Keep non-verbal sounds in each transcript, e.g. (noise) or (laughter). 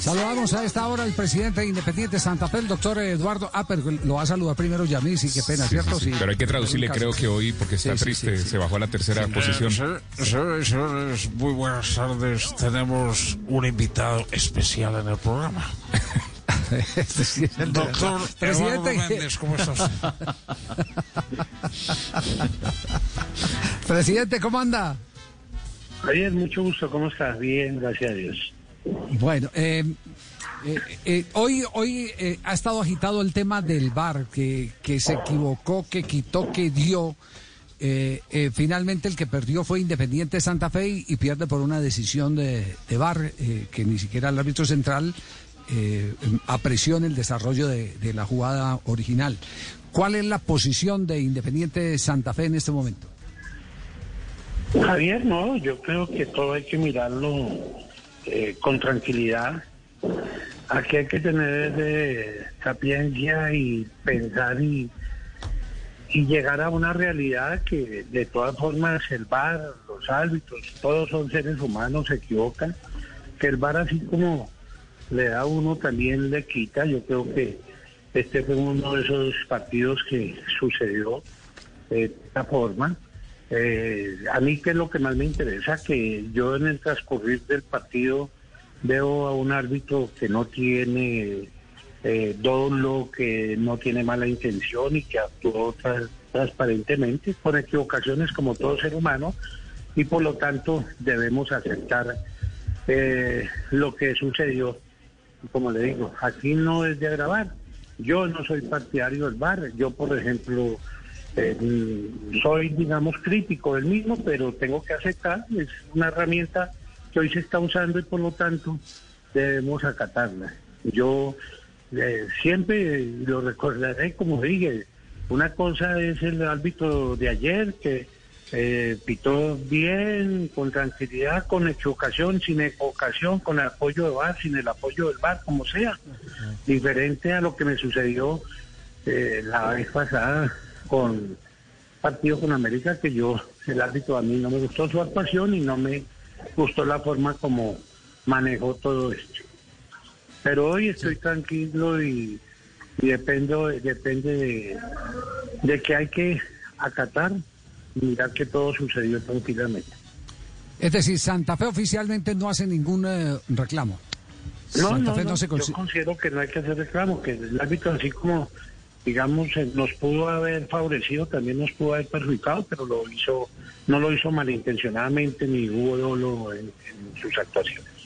Saludamos a esta hora al presidente Independiente Santa Fe, el doctor Eduardo Aper. Lo va a saludar primero Yamil, sí, qué pena, Sí, ¿cierto? sí, sí, Pero hay que traducirle, creo que hoy, porque está Sí, sí, triste, sí, sí. se bajó a la tercera posición. Eh, Señores y señores, muy buenas tardes. Tenemos un invitado especial en el programa. (laughs) Este Doctor Eduardo Presidente. Méndez, ¿cómo estás? Presidente, ¿cómo anda? Javier, mucho gusto, ¿cómo estás? Bien, gracias a Dios. Bueno, eh, eh, eh, hoy, hoy eh, ha estado agitado el tema del VAR, que, que se equivocó, que quitó, que dio. Finalmente el que perdió fue Independiente Santa Fe y, pierde por una decisión de, de VAR, que ni siquiera el árbitro central apreció en el desarrollo de, de la jugada original. ¿Cuál es la posición de Independiente Santa Fe en este momento? Javier, no, yo creo que todo hay que mirarlo eh, con tranquilidad. Aquí hay que tener sapiencia y pensar y, y llegar a una realidad que de todas formas el VAR, los árbitros, todos son seres humanos, se equivocan, que el VAR así como le da a uno también le quita, yo creo que este fue uno de esos partidos que sucedió de esta forma. Eh, a mí que es lo que más me interesa, que yo en el transcurrir del partido veo a un árbitro que no tiene eh, dolo, que no tiene mala intención y que actuó tra- transparentemente, con equivocaciones como todo ser humano, y por lo tanto debemos aceptar eh, lo que sucedió. Como le digo, aquí no es de agravar. Yo no soy partidario del bar. Yo, por ejemplo, eh, soy, digamos, crítico del mismo, pero tengo que aceptar. Es una herramienta que hoy se está usando y por lo tanto debemos acatarla. Yo eh, siempre lo recordaré, como dije, una cosa es el árbitro de ayer que eh, pitó bien, con tranquilidad, con equivocación, sin equivocación, con el apoyo de VAR, sin el apoyo del VAR, como sea. Diferente a lo que me sucedió eh, la vez pasada con partido con América, que yo, el árbitro a mí no me gustó su actuación y no me gustó la forma como manejó todo esto. Pero hoy estoy tranquilo y, y dependo, depende de, de que hay que acatar y mirar que todo sucedió tranquilamente. Es decir, Santa Fe oficialmente no hace ningún eh, reclamo. No, Santa no, Fe no, se yo consi- considero que no hay que hacer reclamo, que el árbitro así como, digamos, eh, nos pudo haber favorecido, también nos pudo haber perjudicado, pero lo hizo, no lo hizo malintencionadamente ni hubo dolo en, en sus actuaciones.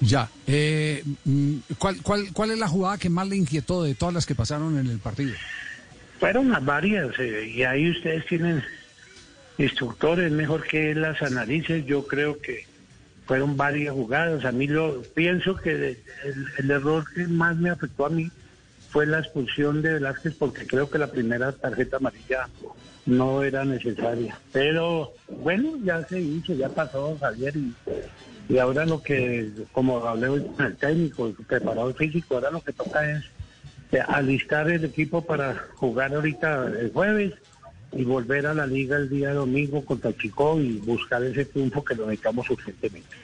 Ya. Eh, mm, ¿cuál, cuál, ¿Cuál es la jugada que más le inquietó de todas las que pasaron en el partido? Fueron las varias eh, y ahí ustedes tienen instructores, mejor que las analices, yo creo que fueron varias jugadas. A mí lo pienso que el, el error que más me afectó a mí fue la expulsión de Velázquez porque creo que la primera tarjeta amarilla no era necesaria. Pero bueno, ya se hizo, ya pasó Javier y, ahora lo que, como hablé hoy con el técnico, el preparador físico, ahora lo que toca es eh, alistar el equipo para jugar ahorita el jueves y volver a la liga el día domingo contra Chico y buscar ese triunfo que lo necesitamos urgentemente.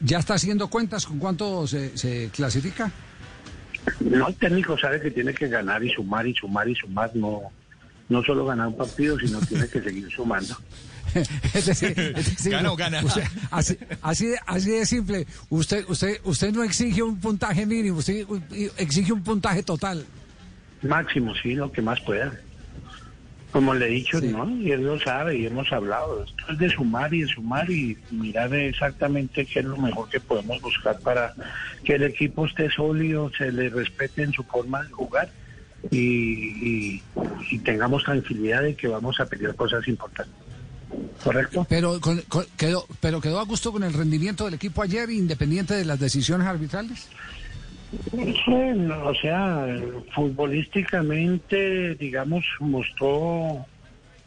¿Ya está haciendo cuentas con cuánto se, se clasifica? No, el técnico sabe que tiene que ganar y sumar y sumar y sumar, no, no solo ganar un partido, sino tiene que seguir sumando. (laughs) es decir, es decir, Gana o gana. usted- así, así, de, así de simple. Usted, usted, usted no exige un puntaje mínimo, usted exige un puntaje total. Máximo, sí, lo que más pueda. Como le he dicho, Sí. ¿no? Y él lo sabe y hemos hablado. Esto es de sumar y de sumar y mirar exactamente qué es lo mejor que podemos buscar para que el equipo esté sólido, se le respete en su forma de jugar y, y- y tengamos tranquilidad de que vamos a pelear cosas importantes. ¿correcto? Pero, con- con- quedó, pero quedó a gusto con el rendimiento del equipo ayer, independiente de las decisiones arbitrales. Bueno, o sea, futbolísticamente, digamos, mostró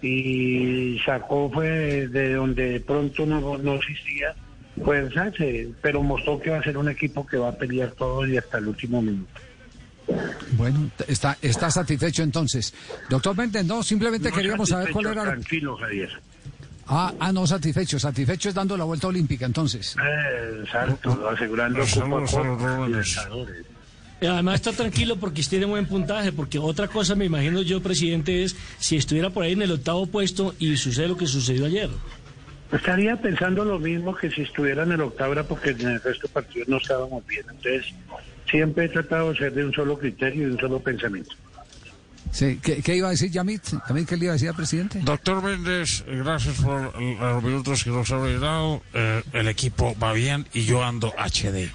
y sacó fue de donde de pronto no, no existía fuerza, pero mostró que va a ser un equipo que va a pelear todo y hasta el último minuto. Bueno, está, está satisfecho entonces. Doctor Méndez, no, simplemente No queríamos saber cuál era. Tranquilo, Javier. Ah, ah, no, satisfecho. Satisfecho es dando la vuelta olímpica entonces. Eh, Exacto, asegurando Además está tranquilo porque tiene buen puntaje, porque otra cosa me imagino yo, presidente, es si estuviera por ahí en el octavo puesto y sucede lo que sucedió ayer. Estaría pensando lo mismo que si estuviera en el octavo, era porque en el resto de partidos no estábamos bien. Entonces, siempre he tratado de ser de un solo criterio y de un solo pensamiento. Sí, ¿qué, iba a decir Yamit? ¿También qué le iba a decir al presidente? Doctor Méndez, gracias por los minutos que nos ha brindado. Eh, el equipo va bien y yo ando HD.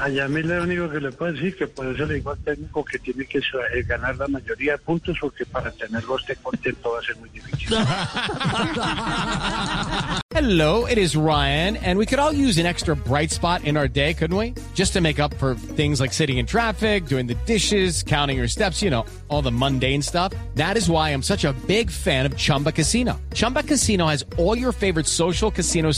A Yamil lo único que le puedo decir que puede ser igual técnico que tiene que eh, ganar la mayoría de puntos porque para tenerlo esté contento va a ser muy difícil. (laughs) Hello, it is Ryan, and we could all use an extra bright spot in our day, couldn't we? Just to make up for things like sitting in traffic, doing the dishes, counting your steps, you know, all the mundane stuff. That is why I'm such a big fan of Chumba Casino. Chumba Casino has all your favorite social casino